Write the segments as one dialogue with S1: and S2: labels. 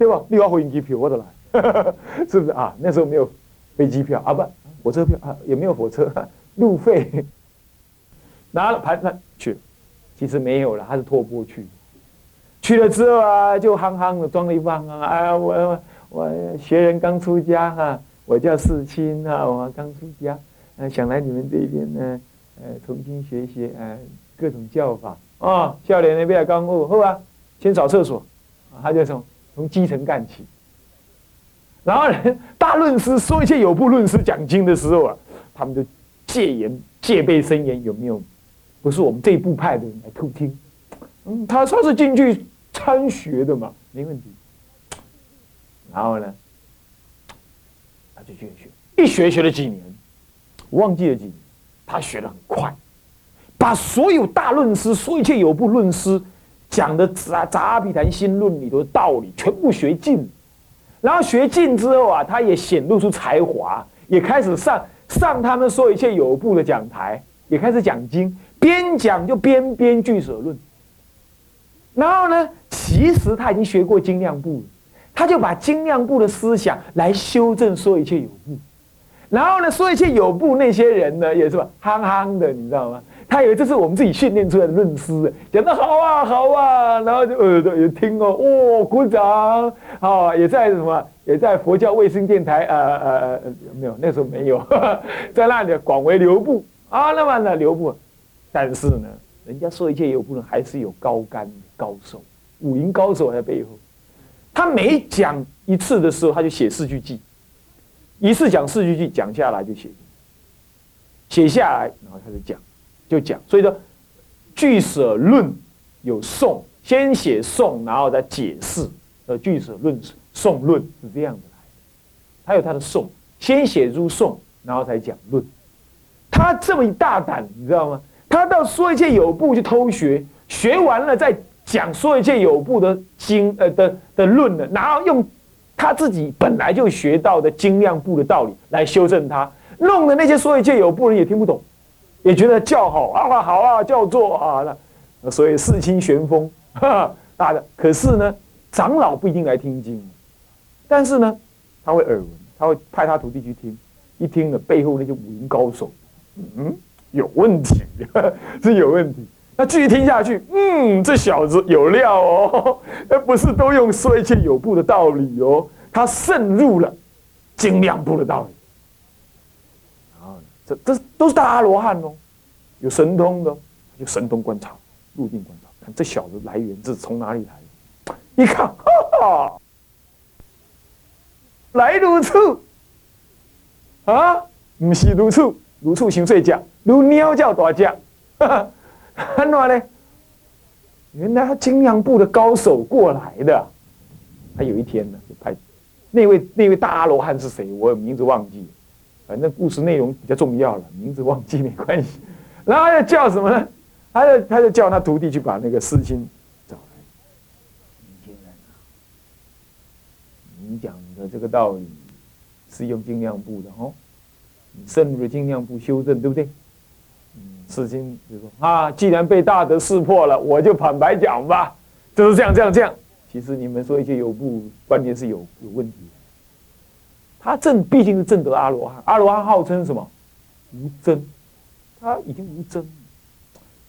S1: 对吧？你要回机票我都来，是不是？啊？那时候没有飞机票。啊，不火车票啊，也没有火车 路费，拿了盘盘去，其实没有了，他是托钵去，去了之后啊，就憨憨的装了一副憨憨，哎呀，我我学人刚出家哈，我叫世清啊，我刚出家，呃，想来你们这边呢，呃，重新学习呃各种教法。啊，笑脸那边刚悟，后啊，先扫厕所，他就从从基层干起。然后呢，大论师说一些有部论师讲经的时候啊，他们就戒严戒备森严，有没有？不是我们这一部派的人来偷听。嗯，他说是进去参学的嘛，没问题。然后呢，他就去学，一学学了几年，忘记了几年，他学的很快，把所有大论师说一切有部论师讲的杂杂阿毗昙心论里头的道理全部学尽。然后学尽之后啊，他也显露出才华，也开始上上他们说一切有部的讲台，也开始讲经，边讲就边编俱舍论。然后呢，其实他已经学过精量部了，他就把精量部的思想来修正说一切有部。然后呢，说一切有部那些人呢，也是吧，憨憨的，你知道吗？他以为这是我们自己训练出来的论师，讲的好啊好啊，然后就耳朵也听哦，哦鼓掌，啊也在什么也在佛教卫星电台，呃呃呃没有那时候没有，在那里广为流布。啊，那么呢流布，但是呢，人家说一切有部呢，还是有高干高手，武林高手在背后，他每讲一次的时候，他就写四句记，一次讲四句记，讲下来就写，写下来，然后他就讲。就讲，所以说，俱舍论有颂，先写颂，然后再解释。呃，俱舍论颂论是这样子来的，他有他的颂，先写入颂，然后才讲论。他这么一大胆，你知道吗？他到说一切有部去偷学，学完了再讲说一切有部的经呃的的论呢，然后用他自己本来就学到的精量部的道理来修正他，弄的那些说一切有部人也听不懂。也觉得叫好啊，好啊，叫做啊，那所以四清玄风，大的。可是呢，长老不一定来听经，但是呢，他会耳闻，他会派他徒弟去听，一听了背后那些武林高手，嗯，有问题，是有问题。那继续听下去，嗯，这小子有料哦，那不是都用说一切有部的道理哦，他渗入了精量部的道理。这这都是大阿罗汉哦，有神通的，有神通观察，入定观察，看这小子来源是从哪里来的？一看，哈哈，来如此啊，不是如此，如此想睡觉，如鸟叫大叫，哈 哈，很暖呢。原来他精量部的高手过来的，他有一天呢，就派那位那位大阿罗汉是谁？我名字忘记了。反正故事内容比较重要了，名字忘记没关系。然后要叫什么呢？他就他就叫他徒弟去把那个师亲找来。年轻人啊，你讲的这个道理是用精量部的哦，你深入了精量部修正，对不对？嗯，师亲就说啊，既然被大德识破了，我就坦白讲吧，就是这样这样这样。其实你们说一些有不观点是有有问题。他正毕竟是正得阿罗汉，阿罗汉号称什么？无争，他已经无争。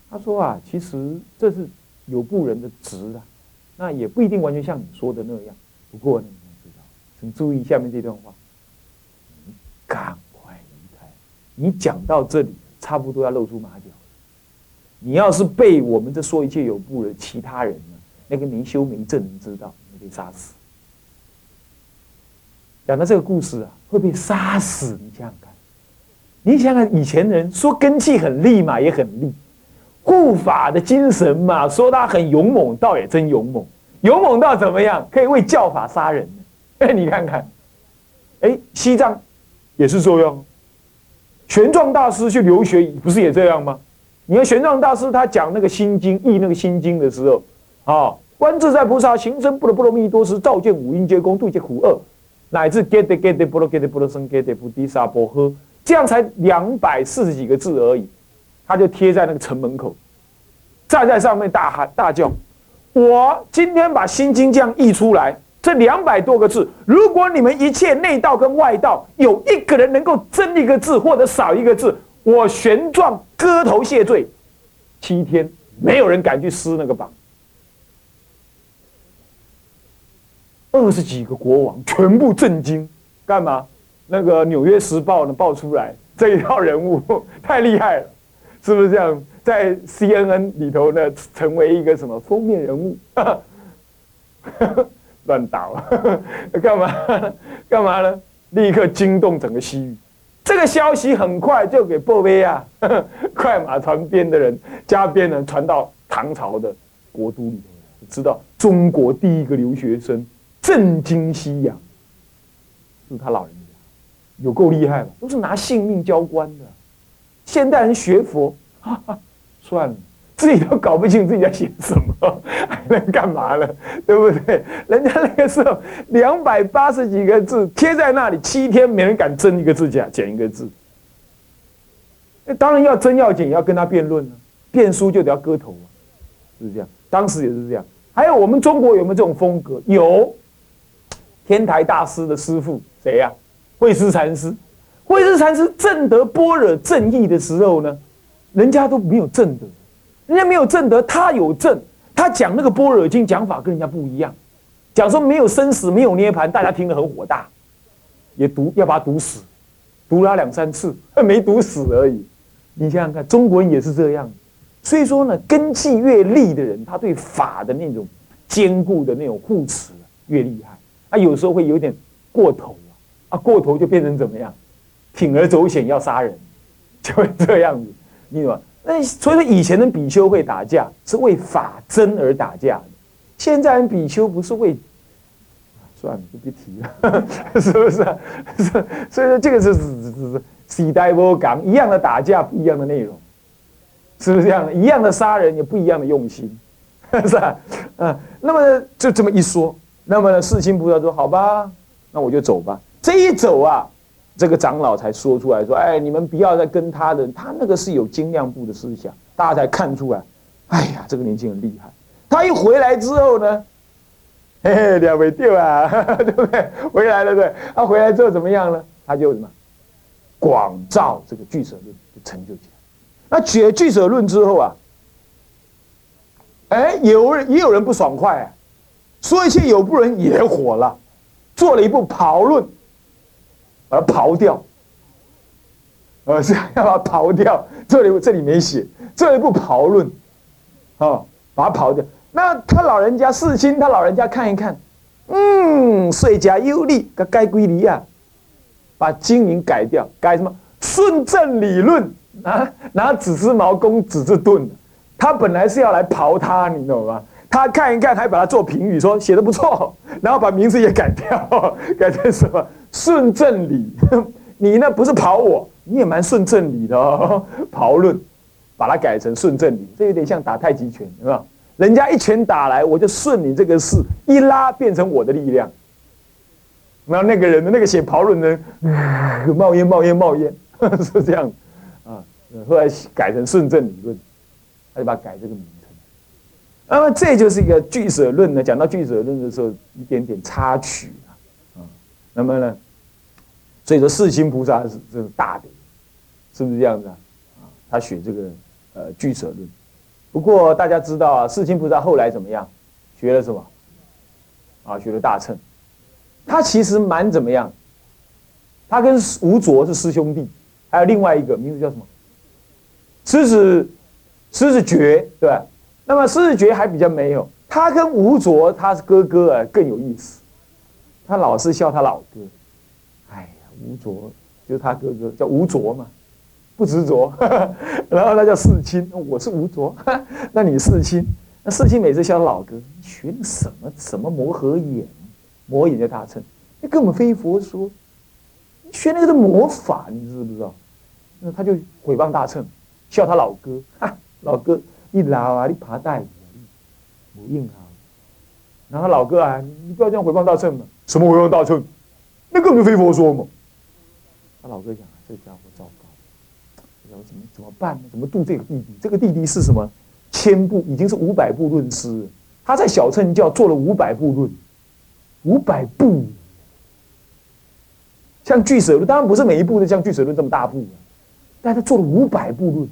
S1: 他说啊，其实这是有部人的职啊，那也不一定完全像你说的那样。不过呢，你要知道，请注意下面这段话，你赶快离开。你讲到这里，差不多要露出马脚了。你要是被我们这说一切有部的其他人呢，那个没修没证人知道，你被杀死。讲到这个故事啊，会被杀死。你想想看，你想想以前人说根气很利嘛，也很利，护法的精神嘛，说他很勇猛，倒也真勇猛，勇猛到怎么样，可以为教法杀人。哎，你看看，哎，西藏也是这样，玄奘大师去留学不是也这样吗？你看玄奘大师他讲那个心经译那个心经的时候，啊，观自在菩萨行深不罗波罗蜜多时，照见五蕴皆空，度一切苦厄。乃至 get get 不罗 get 不罗僧 get 不低沙波呵，这样才两百四十几个字而已，他就贴在那个城门口，站在上面大喊大叫：“我今天把心经这样译出来，这两百多个字，如果你们一切内道跟外道有一个人能够增一个字或者少一个字，我玄奘割头谢罪，七天没有人敢去撕那个榜。二十几个国王全部震惊，干嘛？那个《纽约时报》呢爆出来这一套人物 太厉害了，是不是这样？在 CNN 里头呢，成为一个什么封面人物？乱倒，干嘛？干嘛呢？立刻惊动整个西域。这个消息很快就给波威亚快马传鞭的人加鞭人传到唐朝的国都里头，知道中国第一个留学生震惊西洋，是他老人家，有够厉害了，都是拿性命交关的。现代人学佛，哈 哈算了。自己都搞不清自己在写什么，还能干嘛呢？对不对？人家那个时候两百八十几个字贴在那里，七天没人敢增一个字假减一个字。那当然要增要减，要跟他辩论呢，辩书就得要割头啊，是这样。当时也是这样。还有我们中国有没有这种风格？有，天台大师的师傅谁呀？慧思禅师。慧思禅师正得般若正义的时候呢，人家都没有正得。人家没有正德，他有正。他讲那个般若经讲法跟人家不一样，讲说没有生死，没有涅盘，大家听得很火大，也读要把他读死，读了两三次，没读死而已。你想想看，中国人也是这样。所以说呢，根基越利的人，他对法的那种坚固的那种护持越厉害。他有时候会有点过头啊，啊过头就变成怎么样，铤而走险要杀人，就会这样子，你懂吗？那所以说，以前的比丘会打架，是为法真而打架的。现在人比丘不是为，算了，就别提了，是不是？是，所以说这个是是是时代不港一样的打架，不一样的内容，是不是这样？一样的杀人，有不一样的用心，是吧？嗯，那么就这么一说，那么呢，世亲菩萨说：“好吧，那我就走吧。”这一走啊。这个长老才说出来说：“哎，你们不要再跟他的，他那个是有精量部的思想，大家才看出来。哎呀，这个年轻人厉害。他一回来之后呢，嘿嘿，两位掉啊，对不对？回来了，对。他回来之后怎么样呢？他就什么，广造这个俱舍论就成就起来。那解俱舍论之后啊，哎，有人也有人不爽快啊，说一切有部人也火了，做了一部跑论。”把它刨掉，呃，是要把它刨掉。这里这里没写，这一部刨论，啊，把它刨掉。那他老人家世亲，他老人家看一看，嗯，税加优利，该归离啊，把经名改掉，改什么？顺正理论啊，拿纸质毛公纸质盾，他本来是要来刨他，你懂吗？他看一看，还把它做评语，说写的不错，然后把名字也改掉，改成什么？顺正理，你那不是跑我，你也蛮顺正理的哦。刨论，把它改成顺正理，这有点像打太极拳，是吧？人家一拳打来，我就顺你这个势，一拉变成我的力量。然后那个人的那个写刨论的人，冒烟冒烟冒烟，是这样啊。后来改成顺正理论，他就把它改这个名称。那么这就是一个俱舍论呢。讲到俱舍论的时候，一点点插曲啊。那么呢？所以说，世亲菩萨是这是大的，是不是这样子啊？啊，他学这个呃俱舍论。不过大家知道啊，世亲菩萨后来怎么样？学了什么？啊，学了大乘。他其实蛮怎么样？他跟吴卓是师兄弟，还有另外一个名字叫什么？狮子狮子觉，对吧？那么视觉还比较没有。他跟吴卓他是哥哥啊，更有意思。他老是笑他老哥，哎呀，吴卓就是他哥哥，叫吴卓嘛，不执着。然后他叫世亲，我是吴卓，那你世亲，那世亲每次笑他老哥，学什么什么摩诃眼，魔眼叫大乘，那根本非佛说，学那个是魔法，你知不知道？那他就毁谤大乘，笑他老哥，哈，老哥一老啊，你爬带，不硬啊。然后老哥啊，你不要这样毁谤大乘嘛。什么为王大乘？那根本就非佛说嘛！他老哥讲，这家伙糟糕，我怎么怎么办呢？怎么度这个弟弟？这个弟弟是什么？千部已经是五百部论师，他在小乘教做了五百部论，五百部，像巨蛇论，当然不是每一部都像巨蛇论这么大部，但他做了五百部论。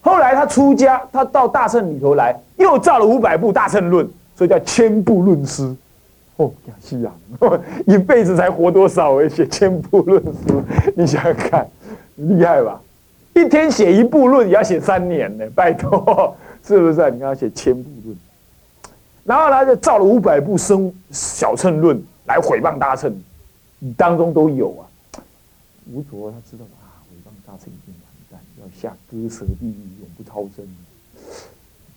S1: 后来他出家，他到大乘里头来，又造了五百部大乘论，所以叫千部论师。哦，亚细亚，一辈子才活多少？而写千部论书，你想想看，厉害吧？一天写一部论也要写三年呢，拜托，是不是？你看他写千部论，然后他就造了五百部生小乘论来毁谤大乘，当中都有啊。吴卓他知道啊，毁谤大乘一定完蛋，要下割舌地狱，永不超生。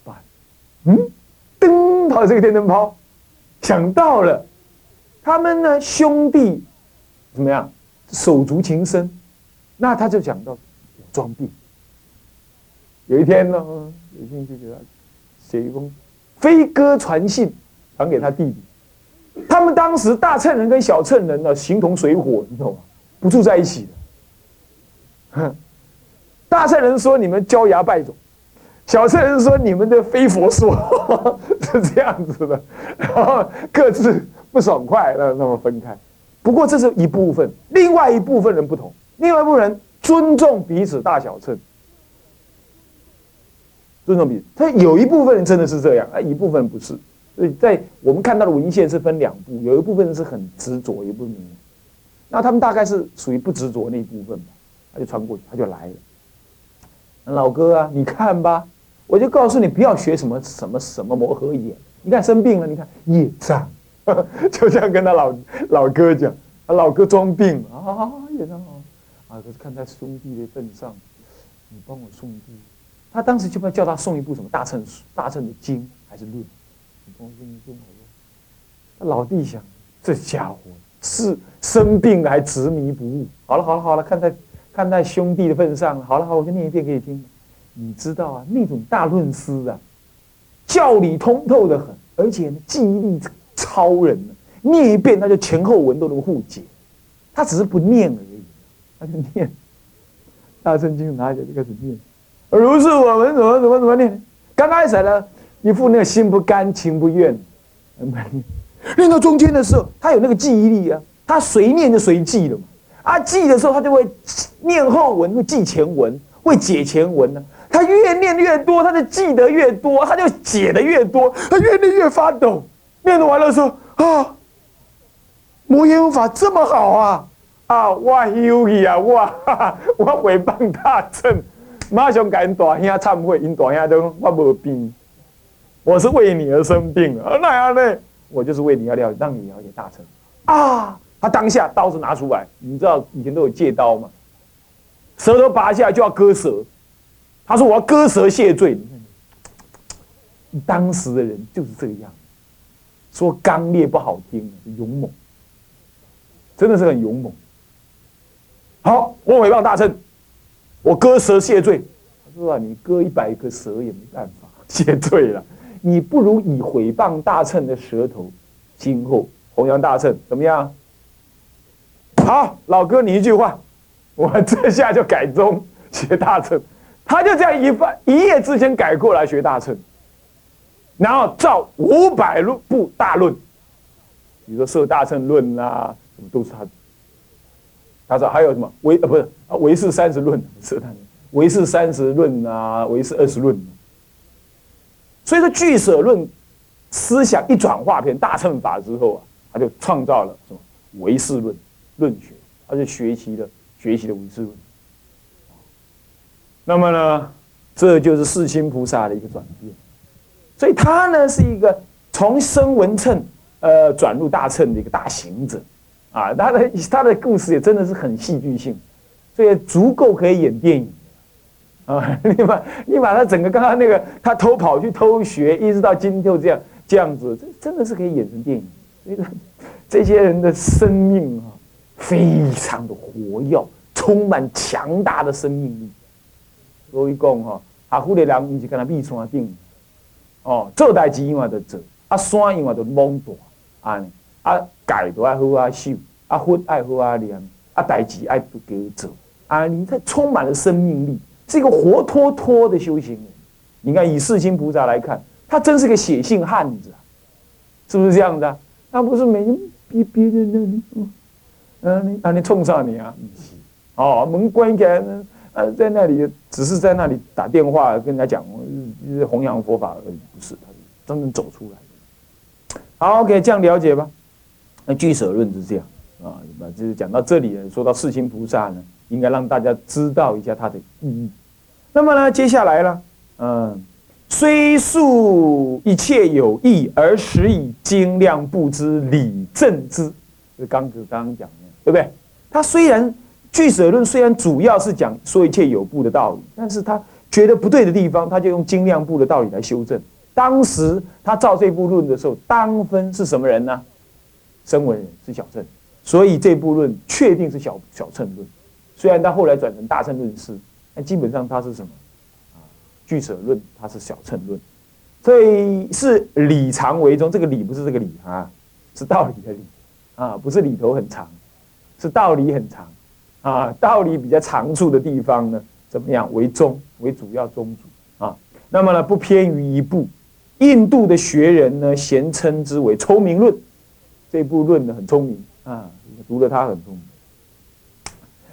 S1: 办？嗯，噔，跑这个电灯泡。想到了，他们呢兄弟怎么样手足情深，那他就讲到装病。有一天呢，有兴趣给他写一封飞鸽传信，传给他弟弟。他们当时大乘人跟小乘人呢形同水火，你懂吗？不住在一起的。大乘人说你们焦牙败种。小圣人说：“你们的非佛说 是这样子的，然后各自不爽快，那那么分开。不过这是一部分，另外一部分人不同，另外一部分人尊重彼此大小乘，尊重彼此。他有一部分人真的是这样，啊，一部分不是。所以在我们看到的文献是分两部，有一部分人是很执着，一部分那他们大概是属于不执着那一部分吧，他就穿过去，他就来了。老哥啊，你看吧。”我就告诉你，不要学什么什么什么摩诃眼。你看生病了，你看业障，就这样跟他老老哥讲。他老哥装病啊，业障啊，啊，可是看在兄弟的份上，你帮我送一部。他当时就不要叫他送一部什么大乘大乘的经还是论，你帮我送一部好不？老弟想，这家伙是生病了还执迷不悟。好了好了好了，看在看在兄弟的份上，好了好，我就念一遍给你听。你知道啊，那种大论师啊，教理通透的很，而且，记忆力超人。念一遍，他就前后文都能互解。他只是不念而已，他就念。大圣经拿起来就开始念。如是我们怎么怎么怎么念？刚开始呢，一副那个心不甘情不愿。念到中间的时候，他有那个记忆力啊，他随念就随记了嘛。啊，记的时候他就会念后文，会记前文，会解前文呢。他越念越多，他就记得越多，他就解的越多，他越念越发抖。念完了说：“啊，摩耶法这么好啊！啊，我有意啊，我我诽谤大乘，马上赶大兄忏悔，因大兄都我无病，我是为你而生病啊！那样呢？我就是为你要了，让你了解大乘啊！他当下刀子拿出来，你知道以前都有借刀吗？舌头拔下就要割舌。”他说：“我要割舌谢罪。”当时的人就是这个样，说刚烈不好听，勇猛，真的是很勇猛。好，我诽谤大圣，我割舌谢罪。他说：“啊，你割一百个舌也没办法谢罪了，你不如以诽谤大乘的舌头，今后弘扬大乘，怎么样？”好，老哥，你一句话，我这下就改宗学大乘。他就这样一番一夜之间改过来学大乘，然后造五百论部大论，比如说《摄大乘论》啊，什么都是他。他说还有什么唯啊不是啊唯是三十论，是他唯是三十论啊，唯是二十论。所以说俱舍论思想一转化片大乘法之后啊，他就创造了什么唯识论论学，他就学习了学习了唯识论。那么呢，这就是世亲菩萨的一个转变，所以他呢是一个从声闻乘呃转入大乘的一个大行者，啊，他的他的故事也真的是很戏剧性，所以足够可以演电影，啊，你把你把他整个刚刚那个他偷跑去偷学，一直到今天这样这样子，这真的是可以演成电影，所以这些人的生命啊，非常的活跃，充满强大的生命力。所以讲吼，下苦的人毋是干那秘山顶，哦，做代志因为着做，啊山因为着猛大，安尼，啊戒都爱好啊修，啊佛爱好啊念，啊代志爱不给做，啊你这充满了生命力，是一个活脱脱的修行人。你看以世亲菩萨来看，他真是个血性汉子，是不是这样的？那不是每天别别人那里，嗯，你啊你冲上你啊，哦，门关起来呢，啊，在那里只是在那里打电话跟人家讲弘扬佛法而已，不是，他真正走出来。好，OK，这样了解吧。那俱舍论是这样啊，那就是讲到这里，说到世亲菩萨呢，应该让大家知道一下它的意义。那么呢，接下来呢，嗯。虽述一切有益，而实以精量不知理正之。是刚子刚刚讲的，对不对？他虽然俱舍论虽然主要是讲说一切有部的道理，但是他觉得不对的地方，他就用精量部的道理来修正。当时他造这部论的时候，当分是什么人呢？声闻人是小乘，所以这部论确定是小小乘论。虽然他后来转成大乘论师，但基本上他是什么？俱舍论，它是小乘论，所以是理长为宗。这个理不是这个理啊，是道理的理啊，不是里头很长，是道理很长啊。道理比较长处的地方呢，怎么样为宗为主要宗主啊？那么呢，不偏于一部。印度的学人呢，咸称之为聪明论。这部论呢，很聪明啊，读了它很聪明。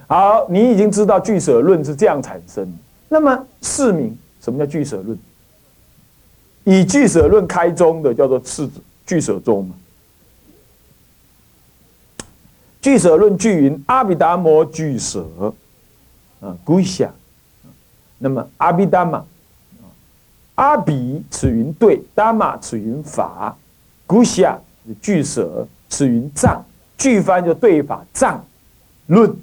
S1: 好，你已经知道俱舍论是这样产生。那么市民。什么叫俱舍论？以俱舍论开宗的叫做次俱舍宗。俱舍论句云：阿毗达摩俱舍，啊，归下。那么阿毗达摩，阿毗此云对，达玛此云法，归下俱舍此云藏。句翻就对法藏论，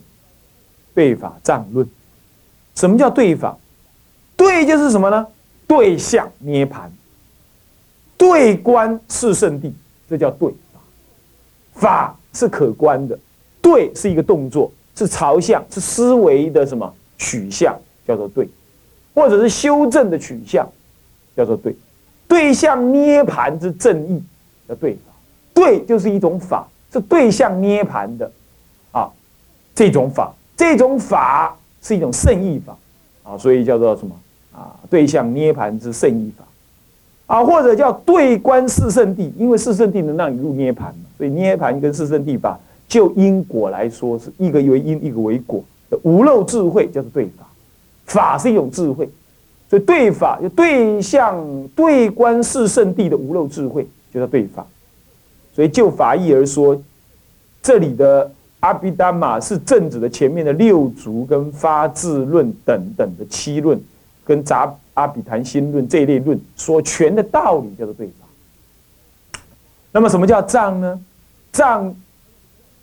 S1: 对法藏论。什么叫对法？对就是什么呢？对象涅盘，对观是圣地，这叫对法。法是可观的，对是一个动作，是朝向，是思维的什么取向，叫做对，或者是修正的取向，叫做对。对象涅盘之正义叫对法，对就是一种法，是对象涅盘的啊，这种法，这种法是一种圣意法啊，所以叫做什么？啊，对象涅盘之圣意法，啊，或者叫对观四圣地，因为四圣地能让你入涅盘嘛，所以涅盘跟四圣地法，就因果来说是一个为因，一个为果无漏智慧，叫做对法。法是一种智慧，所以对法就对象对观四圣地的无漏智慧，就叫对法。所以就法义而说，这里的阿毗达玛是正指的前面的六足跟发智论等等的七论。跟杂阿比谈心论这一类论所全的道理叫做对法。那么什么叫藏呢？藏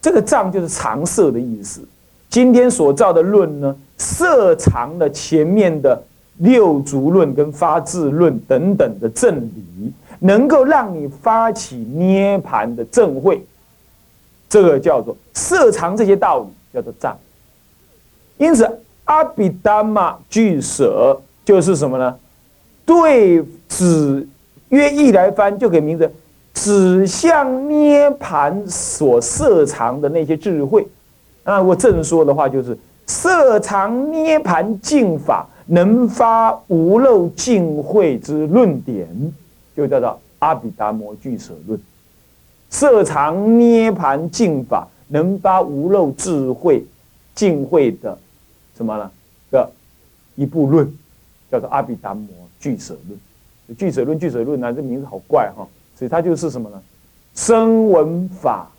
S1: 这个藏就是常色的意思。今天所造的论呢，色藏了前面的六足论跟发智论等等的正理，能够让你发起涅盘的正慧。这个叫做色藏这些道理叫做藏。因此阿比达玛俱舍。就是什么呢？对子约意来翻，就给名字指向涅盘所摄藏的那些智慧。那我正说的话，就是摄藏涅盘净法，能发无漏净慧之论点，就叫做阿毗达摩俱舍论。摄藏涅盘净法，能发无漏智慧净慧的什么呢？的一部论。叫做阿毗达摩俱舍论，俱舍论俱舍论呢，这名字好怪哈，所以它就是什么呢？声闻法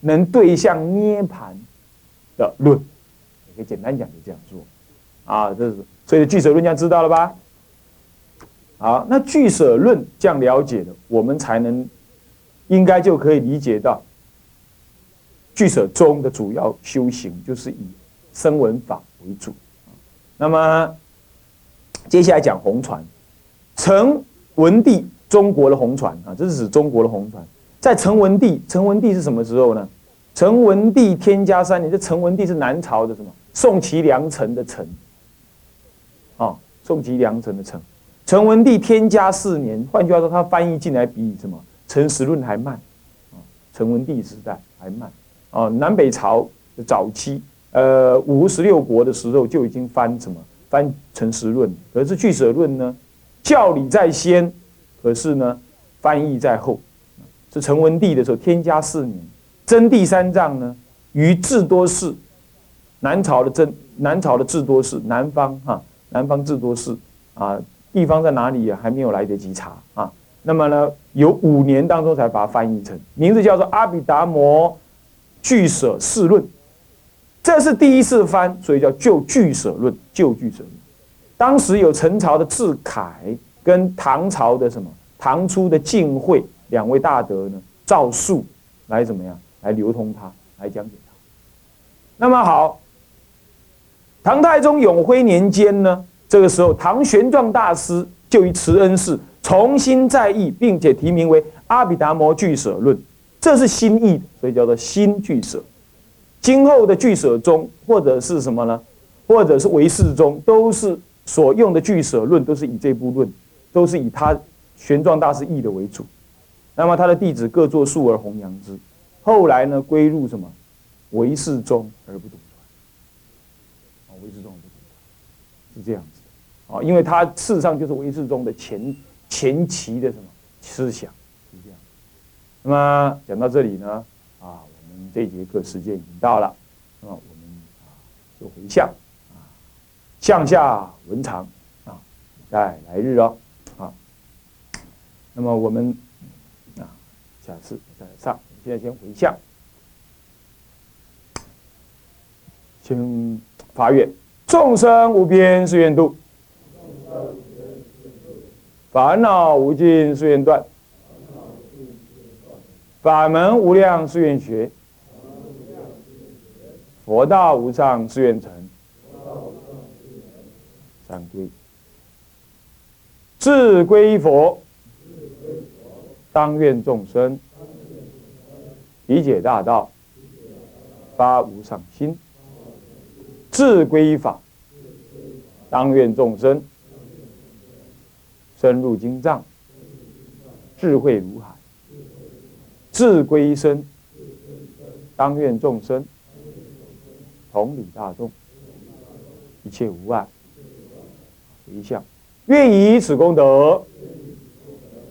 S1: 能对象涅盘的论，可以简单讲就这样做啊，这是所以俱舍论这样知道了吧？好，那俱舍论这样了解的，我们才能应该就可以理解到俱舍中的主要修行就是以声闻法为主。那么，接下来讲红船，成文帝中国的红船啊，这是指中国的红船。在陈文帝，陈文帝是什么时候呢？陈文帝天嘉三年，这陈文帝是南朝的什么？宋齐梁陈的陈，啊，宋齐梁陈的陈。陈文帝天嘉四年，换句话说，他翻译进来比什么《陈实论》还慢啊？陈文帝时代还慢啊？南北朝早期。呃，五十六国的时候就已经翻什么翻《成实论》，可是《俱舍论》呢，教理在先，可是呢，翻译在后。是成文帝的时候，天嘉四年，真第三藏呢，于智多氏，南朝的真南朝的智多氏，南方哈，南方智多氏啊，地方在哪里啊？还没有来得及查啊。那么呢，有五年当中才把它翻译成，名字叫做《阿毗达摩俱舍释论》，这是第一次翻，所以叫旧俱舍论，旧俱舍论。当时有陈朝的智凯跟唐朝的什么唐初的晋惠两位大德呢，赵述来怎么样来流通它，来讲解它。那么好，唐太宗永徽年间呢，这个时候唐玄奘大师就于慈恩寺。重新再译，并且题名为《阿毗达摩俱舍论》，这是新译，所以叫做新俱舍。今后的俱舍中，或者是什么呢？或者是唯识中，都是所用的俱舍论，都是以这部论，都是以他玄奘大师译的为主。那么他的弟子各作述而弘扬之。后来呢，归入什么唯识中而不独传。啊，唯识中不独传，是这样子的啊，因为他事实上就是唯识中的前。前期的什么思想是这样。那么讲到这里呢，啊，我们这节课时间已经到了，那么我们啊就回向啊，向下文长啊，待来日哦，那么我们啊下次再上，现在先回向，请发愿，众生无边誓愿度。烦恼无尽誓愿断，法门无量誓愿学，佛道无上誓愿成。三归，自归佛，当愿众生理解大道，发无上心；自归法，当愿众生。深入经藏，智慧如海；智归身，当愿众生同理大众，一切无碍。回向，愿以此功德，